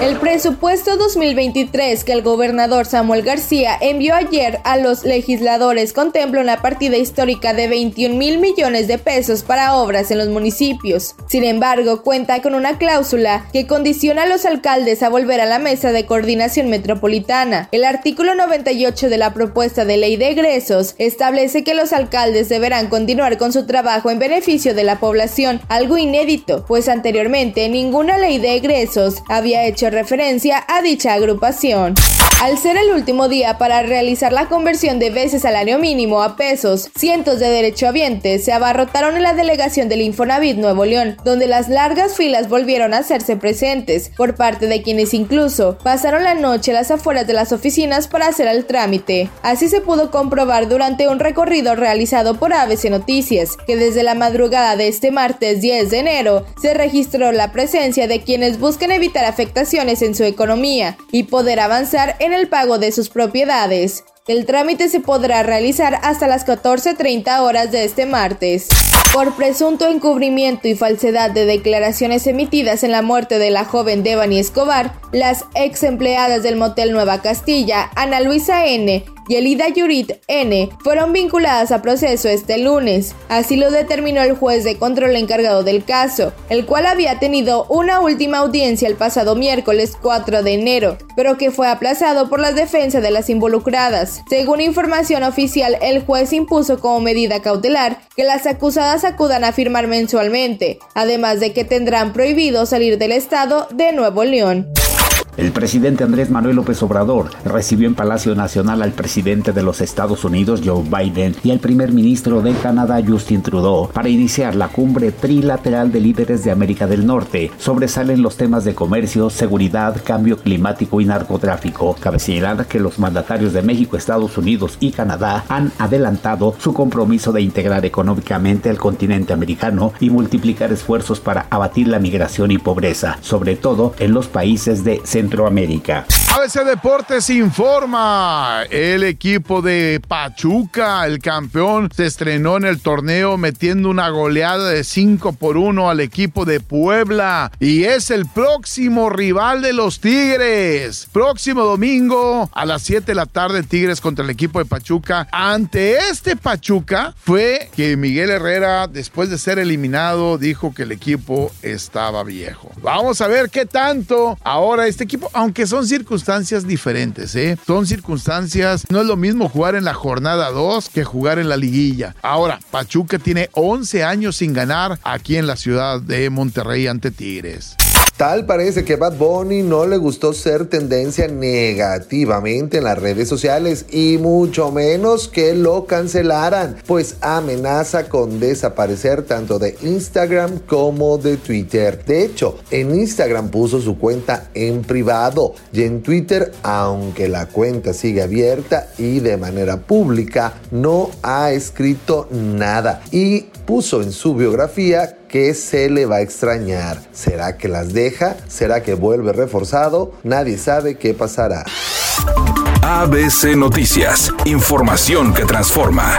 El presupuesto 2023 que el gobernador Samuel García envió ayer a los legisladores contempla una partida histórica de 21 mil millones de pesos para obras en los municipios. Sin embargo, cuenta con una cláusula que condiciona a los alcaldes a volver a la mesa de coordinación metropolitana. El artículo 98 de la propuesta de ley de egresos establece que los alcaldes deberán continuar con su trabajo en beneficio de la población, algo inédito, pues anteriormente ninguna ley de egresos había hecho referencia a dicha agrupación. Al ser el último día para realizar la conversión de veces salario mínimo a pesos, cientos de derechohabientes se abarrotaron en la delegación del Infonavit Nuevo León, donde las largas filas volvieron a hacerse presentes por parte de quienes incluso pasaron la noche a las afueras de las oficinas para hacer el trámite. Así se pudo comprobar durante un recorrido realizado por ABC Noticias, que desde la madrugada de este martes 10 de enero se registró la presencia de quienes buscan evitar afectaciones en su economía y poder avanzar en el pago de sus propiedades. El trámite se podrá realizar hasta las 14.30 horas de este martes. Por presunto encubrimiento y falsedad de declaraciones emitidas en la muerte de la joven Devani Escobar, las ex empleadas del motel Nueva Castilla, Ana Luisa N., y Elida Yurit N. fueron vinculadas a proceso este lunes. Así lo determinó el juez de control encargado del caso, el cual había tenido una última audiencia el pasado miércoles 4 de enero, pero que fue aplazado por la defensa de las involucradas. Según información oficial, el juez impuso como medida cautelar que las acusadas acudan a firmar mensualmente, además de que tendrán prohibido salir del estado de Nuevo León. El presidente Andrés Manuel López Obrador recibió en Palacio Nacional al presidente de los Estados Unidos, Joe Biden, y al primer ministro de Canadá, Justin Trudeau, para iniciar la cumbre trilateral de líderes de América del Norte. Sobresalen los temas de comercio, seguridad, cambio climático y narcotráfico. Cabe señalar que los mandatarios de México, Estados Unidos y Canadá han adelantado su compromiso de integrar económicamente al continente americano y multiplicar esfuerzos para abatir la migración y pobreza, sobre todo en los países de Centro Centroamérica. ABC Deportes informa. El equipo de Pachuca, el campeón, se estrenó en el torneo metiendo una goleada de 5 por 1 al equipo de Puebla y es el próximo rival de los Tigres. Próximo domingo a las 7 de la tarde Tigres contra el equipo de Pachuca. Ante este Pachuca fue que Miguel Herrera, después de ser eliminado, dijo que el equipo estaba viejo. Vamos a ver qué tanto ahora este equipo, aunque son circunstancias circunstancias diferentes, ¿eh? Son circunstancias, no es lo mismo jugar en la jornada 2 que jugar en la liguilla. Ahora, Pachuca tiene 11 años sin ganar aquí en la ciudad de Monterrey ante Tigres. Tal parece que Bad Bunny no le gustó ser tendencia negativamente en las redes sociales y mucho menos que lo cancelaran, pues amenaza con desaparecer tanto de Instagram como de Twitter. De hecho, en Instagram puso su cuenta en privado y en Twitter, aunque la cuenta sigue abierta y de manera pública, no ha escrito nada y puso en su biografía que se le va a extrañar. ¿Será que las deja? ¿Será que vuelve reforzado? Nadie sabe qué pasará. ABC Noticias, información que transforma.